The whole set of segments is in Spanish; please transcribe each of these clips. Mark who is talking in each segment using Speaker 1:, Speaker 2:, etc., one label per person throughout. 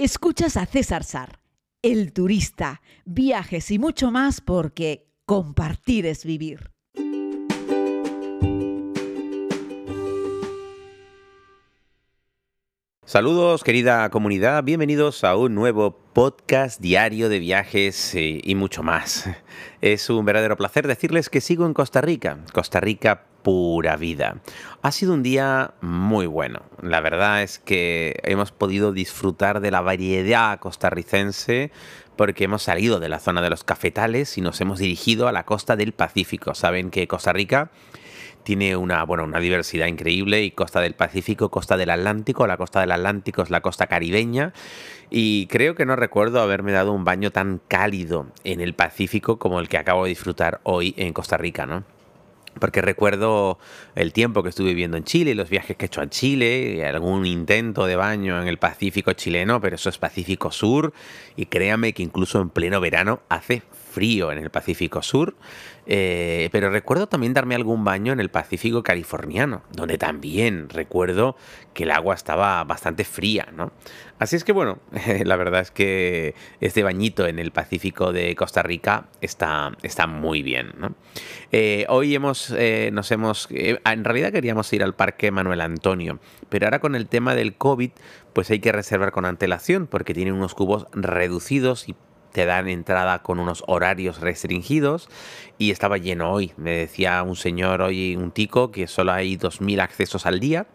Speaker 1: Escuchas a César Sar, el turista, viajes y mucho más porque compartir es vivir.
Speaker 2: Saludos querida comunidad, bienvenidos a un nuevo podcast diario de viajes eh, y mucho más. Es un verdadero placer decirles que sigo en Costa Rica, Costa Rica pura vida. Ha sido un día muy bueno. La verdad es que hemos podido disfrutar de la variedad costarricense porque hemos salido de la zona de los cafetales y nos hemos dirigido a la costa del Pacífico. Saben que Costa Rica tiene una, bueno, una diversidad increíble y costa del Pacífico, costa del Atlántico, la costa del Atlántico es la costa caribeña y creo que no recuerdo haberme dado un baño tan cálido en el Pacífico como el que acabo de disfrutar hoy en Costa Rica, ¿no? Porque recuerdo el tiempo que estuve viviendo en Chile, los viajes que he hecho a Chile, algún intento de baño en el Pacífico chileno, pero eso es Pacífico Sur, y créame que incluso en pleno verano hace frío en el Pacífico Sur, eh, pero recuerdo también darme algún baño en el Pacífico californiano, donde también recuerdo que el agua estaba bastante fría, ¿no? Así es que bueno, la verdad es que este bañito en el Pacífico de Costa Rica está, está muy bien, ¿no? Eh, hoy hemos, eh, nos hemos, en realidad queríamos ir al Parque Manuel Antonio, pero ahora con el tema del COVID, pues hay que reservar con antelación porque tienen unos cubos reducidos y te dan entrada con unos horarios restringidos y estaba lleno hoy. Me decía un señor hoy, un tico, que solo hay 2.000 accesos al día,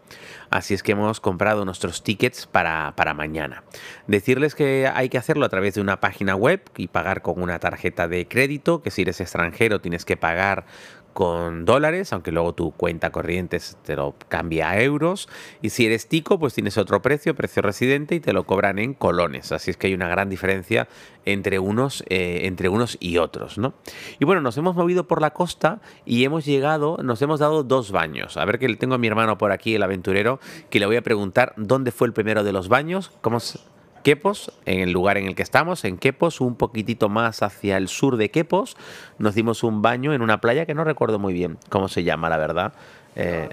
Speaker 2: así es que hemos comprado nuestros tickets para, para mañana. Decirles que hay que hacerlo a través de una página web y pagar con una tarjeta de crédito, que si eres extranjero tienes que pagar con dólares, aunque luego tu cuenta corriente te lo cambia a euros. Y si eres tico, pues tienes otro precio, precio residente, y te lo cobran en colones. Así es que hay una gran diferencia entre unos, eh, entre unos y otros, ¿no? Y bueno, nos hemos movido por la costa y hemos llegado, nos hemos dado dos baños. A ver que tengo a mi hermano por aquí, el aventurero, que le voy a preguntar dónde fue el primero de los baños, cómo se Quepos, en el lugar en el que estamos, en Quepos, un poquitito más hacia el sur de Quepos, nos dimos un baño en una playa que no recuerdo muy bien cómo se llama, la verdad. Eh,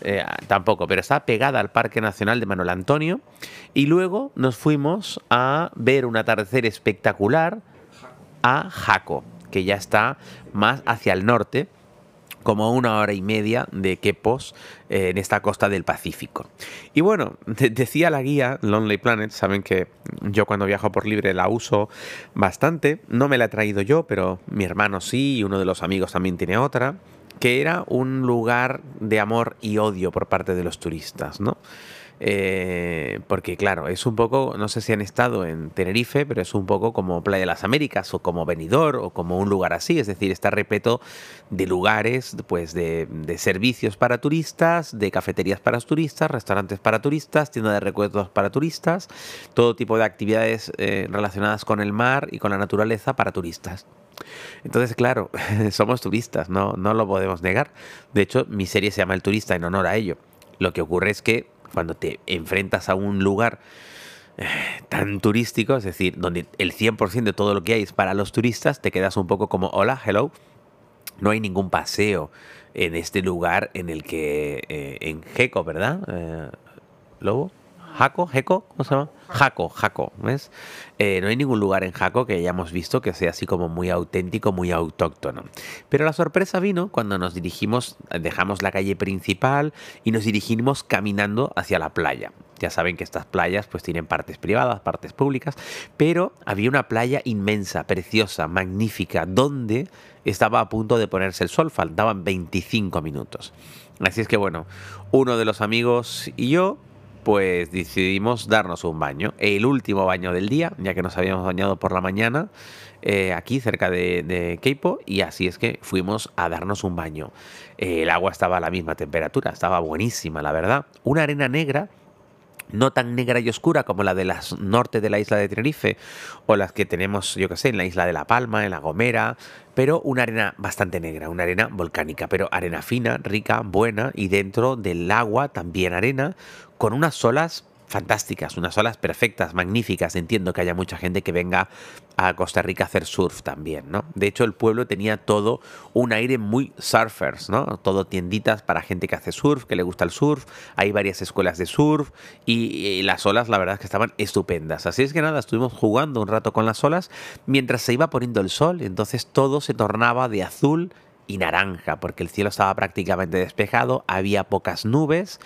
Speaker 2: eh, tampoco, pero está pegada al Parque Nacional de Manuel Antonio. Y luego nos fuimos a ver un atardecer espectacular a Jaco, que ya está más hacia el norte como una hora y media de Quepos eh, en esta costa del Pacífico. Y bueno, decía la guía Lonely Planet, saben que yo cuando viajo por libre la uso bastante, no me la he traído yo, pero mi hermano sí, y uno de los amigos también tiene otra, que era un lugar de amor y odio por parte de los turistas, ¿no? Eh, porque claro, es un poco, no sé si han estado en Tenerife, pero es un poco como Playa de las Américas o como Benidorm o como un lugar así, es decir, está repleto de lugares, pues de, servicios para turistas, de cafeterías para turistas, restaurantes para turistas, tiendas de recuerdos para turistas, todo tipo de actividades eh, relacionadas con el mar y con la naturaleza para turistas. Entonces, claro, somos turistas, no, no lo podemos negar. De hecho, mi serie se llama El Turista en honor a ello. Lo que ocurre es que cuando te enfrentas a un lugar eh, tan turístico, es decir, donde el 100% de todo lo que hay es para los turistas, te quedas un poco como, hola, hello, no hay ningún paseo en este lugar en el que, eh, en Jeco, ¿verdad? Eh, Lobo. Jaco, Jeco, ¿cómo se llama? Jaco, Jaco, ¿ves? Eh, no hay ningún lugar en Jaco que hayamos visto que sea así como muy auténtico, muy autóctono. Pero la sorpresa vino cuando nos dirigimos, dejamos la calle principal y nos dirigimos caminando hacia la playa. Ya saben que estas playas pues tienen partes privadas, partes públicas, pero había una playa inmensa, preciosa, magnífica, donde estaba a punto de ponerse el sol, faltaban 25 minutos. Así es que bueno, uno de los amigos y yo pues decidimos darnos un baño. El último baño del día, ya que nos habíamos bañado por la mañana eh, aquí cerca de, de Keipo y así es que fuimos a darnos un baño. el agua estaba a la misma temperatura, estaba buenísima, la verdad. Una arena negra no tan negra y oscura como la de las norte de la isla de Tenerife o las que tenemos, yo que sé, en la isla de La Palma, en La Gomera, pero una arena bastante negra, una arena volcánica, pero arena fina, rica, buena y dentro del agua también arena con unas olas fantásticas, unas olas perfectas, magníficas. Entiendo que haya mucha gente que venga a Costa Rica a hacer surf también, ¿no? De hecho, el pueblo tenía todo un aire muy surfers, ¿no? Todo tienditas para gente que hace surf, que le gusta el surf. Hay varias escuelas de surf y, las olas, la verdad es que estaban estupendas. Así es que nada, estuvimos jugando un rato con las olas mientras se iba poniendo el sol. Entonces todo se tornaba de azul y naranja, porque el cielo estaba prácticamente despejado, había pocas nubes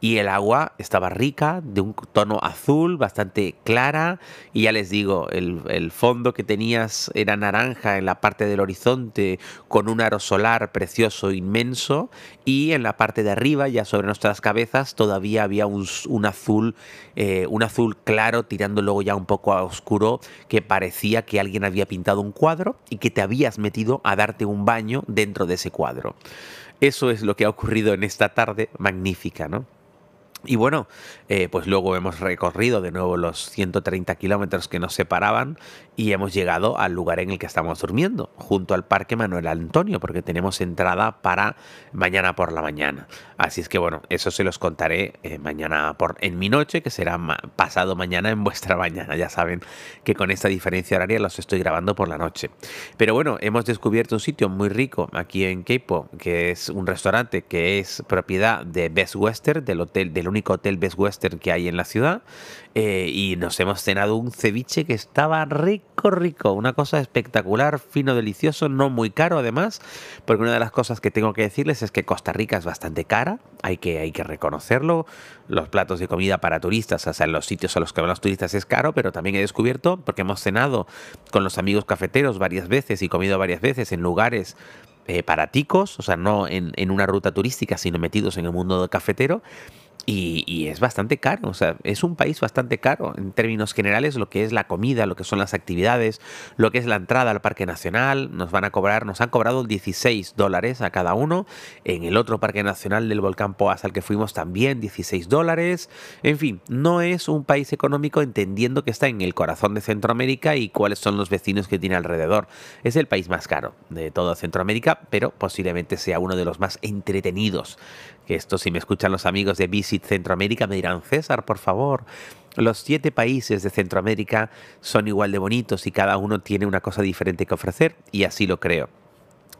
Speaker 2: y el agua estaba rica, de un tono azul, bastante clara, y ya les digo, el, fondo que tenías era naranja en la parte del horizonte, con un aro solar precioso, inmenso, y en la parte de arriba, ya sobre nuestras cabezas, todavía había un, azul, eh, un azul claro, tirando luego ya un poco a oscuro, que parecía que alguien había pintado un cuadro y que te habías metido a darte un baño dentro de ese cuadro. Eso es lo que ha ocurrido en esta tarde magnífica, ¿no? Y bueno, eh, pues luego hemos recorrido de nuevo los 130 kilómetros que nos separaban y hemos llegado al lugar en el que estamos durmiendo, junto al Parque Manuel Antonio, porque tenemos entrada para mañana por la mañana. Así es que bueno, eso se los contaré eh, mañana por en mi noche, que será pasado mañana en vuestra mañana. Ya saben que con esta diferencia horaria los estoy grabando por la noche. Pero bueno, hemos descubierto un sitio muy rico aquí en Keipo, que es un restaurante que es propiedad de Best Western, del hotel del único hotel Best Western que hay en la ciudad. Eh, y nos hemos cenado un ceviche que estaba rico, rico, una cosa espectacular, fino, delicioso, no muy caro además, porque una de las cosas que tengo que decirles es que Costa Rica es bastante cara, hay que, hay que reconocerlo, los platos de comida para turistas, o sea, en los sitios a los que van los turistas es caro, pero también he descubierto, porque hemos cenado con los amigos cafeteros varias veces y comido varias veces en lugares eh, para ticos, o sea, no en, en, una ruta turística, sino metidos en el mundo cafetero, y, es bastante caro, o sea, es un país bastante caro. En términos generales, lo que es la comida, lo que son las actividades, lo que es la entrada al Parque Nacional, nos van a cobrar, nos han cobrado 16 dólares a cada uno, en el otro Parque Nacional del Volcán Poas al que fuimos también 16 dólares, en fin, no es un país económico entendiendo que está en el corazón de Centroamérica y cuáles son los vecinos que tiene alrededor. Es el país más caro de toda Centroamérica, pero posiblemente sea uno de los más entretenidos esto si me escuchan los amigos de Visit Centroamérica me dirán, César, por favor, los siete países de Centroamérica son igual de bonitos y cada uno tiene una cosa diferente que ofrecer y así lo creo.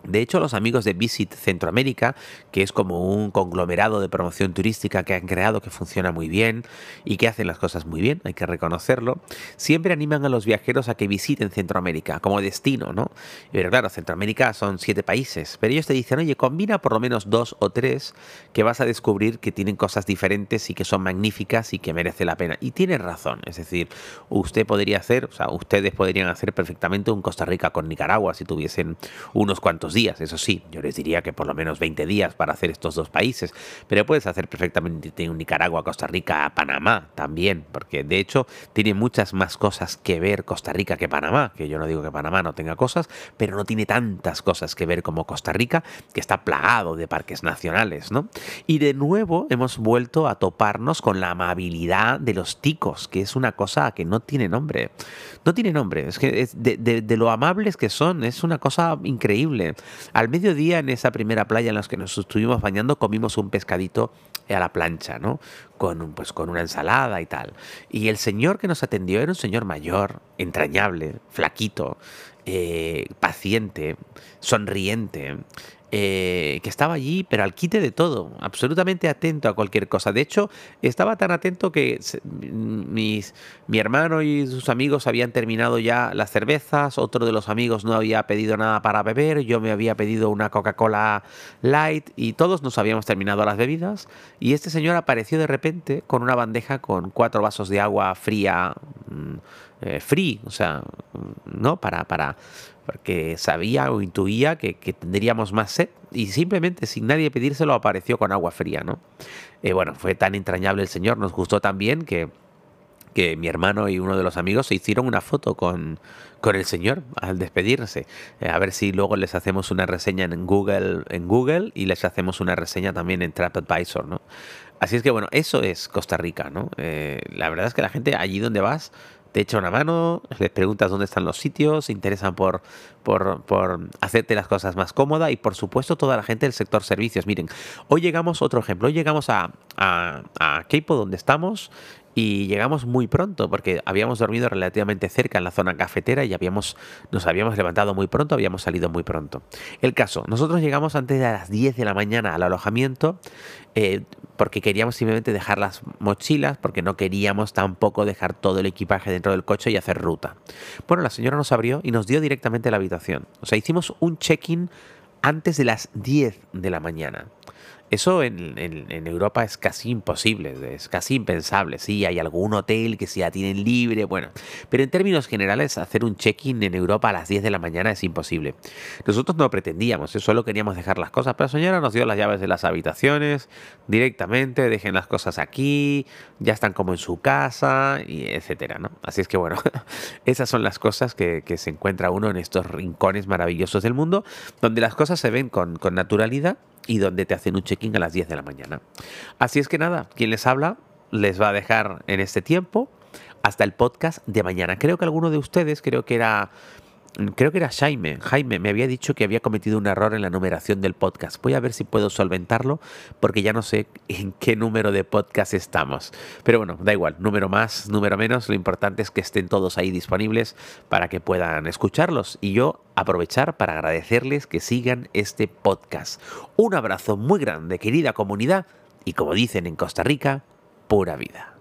Speaker 2: De hecho, los amigos de Visit Centroamérica, que es como un conglomerado de promoción turística que han creado que funciona muy bien y que hacen las cosas muy bien, hay que reconocerlo, siempre animan a los viajeros a que visiten Centroamérica como destino, ¿no? Pero claro, Centroamérica son siete países, pero ellos te dicen, oye, combina por lo menos dos o tres que vas a descubrir que tienen cosas diferentes y que son magníficas y que merece la pena. Y tiene razón, es decir, usted podría hacer, o sea, ustedes podrían hacer perfectamente un Costa Rica con Nicaragua si tuviesen unos cuantos días, eso sí, yo les diría que por lo menos 20 días para hacer estos dos países, pero puedes hacer perfectamente un Nicaragua, Costa Rica, Panamá también, porque de hecho tiene muchas más cosas que ver Costa Rica que Panamá, que yo no digo que Panamá no tenga cosas, pero no tiene tantas cosas que ver como Costa Rica, que está plagado de parques nacionales, ¿no? Y de nuevo hemos vuelto a toparnos con la amabilidad de los ticos, que es una cosa que no tiene nombre. No tiene nombre, es que es de, de lo amables que son, es una cosa increíble. Al mediodía, en esa primera playa en la que nos estuvimos bañando, comimos un pescadito a la plancha, ¿no? Con, pues, con una ensalada y tal. Y el señor que nos atendió era un señor mayor, entrañable, flaquito, eh, paciente, sonriente. Eh, que estaba allí, pero al quite de todo, absolutamente atento a cualquier cosa. De hecho, estaba tan atento que mis, mi hermano y sus amigos habían terminado ya las cervezas, otro de los amigos no había pedido nada para beber, yo me había pedido una Coca-Cola light y todos nos habíamos terminado las bebidas y este señor apareció de repente con una bandeja con cuatro vasos de agua fría, mm, eh, free, o sea, ¿no? Para, para, porque sabía o intuía que, tendríamos más sed y simplemente sin nadie pedírselo apareció con agua fría, ¿no? Eh, bueno, fue tan entrañable el señor, nos gustó también que, que mi hermano y uno de los amigos se hicieron una foto con, con el señor al despedirse. Eh, a ver si luego les hacemos una reseña en Google, en Google y les hacemos una reseña también en TrapAdvisor, ¿no? Así es que bueno, eso es Costa Rica, ¿no? La verdad es que la gente allí donde vas te echa una mano, les preguntas dónde están los sitios, se interesan por, por, por, hacerte las cosas más cómodas y por supuesto toda la gente del sector servicios. Miren, hoy llegamos, otro ejemplo, hoy llegamos a, a, a Keipo donde estamos y llegamos muy pronto porque habíamos dormido relativamente cerca en la zona cafetera y habíamos, nos habíamos levantado muy pronto, habíamos salido muy pronto. El caso, nosotros llegamos antes de las 10 de la mañana al alojamiento eh, porque queríamos simplemente dejar las mochilas, porque no queríamos tampoco dejar todo el equipaje dentro del coche y hacer ruta. Bueno, la señora nos abrió y nos dio directamente la habitación. O sea, hicimos un check-in antes de las 10 de la mañana. Eso en, Europa es casi imposible, es casi impensable. Sí, hay algún hotel que sí ya tienen libre, bueno. Pero en términos generales, hacer un check-in en Europa a las 10 de la mañana es imposible. Nosotros no pretendíamos, ¿eh? solo queríamos dejar las cosas. Pero la señora nos dio las llaves de las habitaciones directamente, dejen las cosas aquí, ya están como en su casa, y etcétera, ¿no? Así es que bueno, esas son las cosas que, se encuentra uno en estos rincones maravillosos del mundo, donde las cosas se ven con naturalidad y donde te hacen un check-in a las 10 de la mañana. Así es que nada, quien les habla les va a dejar en este tiempo hasta el podcast de mañana. Creo que alguno de ustedes, creo que era creo que era Jaime, Jaime me había dicho que había cometido un error en la numeración del podcast. Voy a ver si puedo solventarlo porque ya no sé en qué número de podcast estamos. Pero bueno, da igual, número más, número menos, lo importante es que estén todos ahí disponibles para que puedan escucharlos y yo aprovechar para agradecerles que sigan este podcast. Un abrazo muy grande, querida comunidad, y como dicen en Costa Rica, pura vida.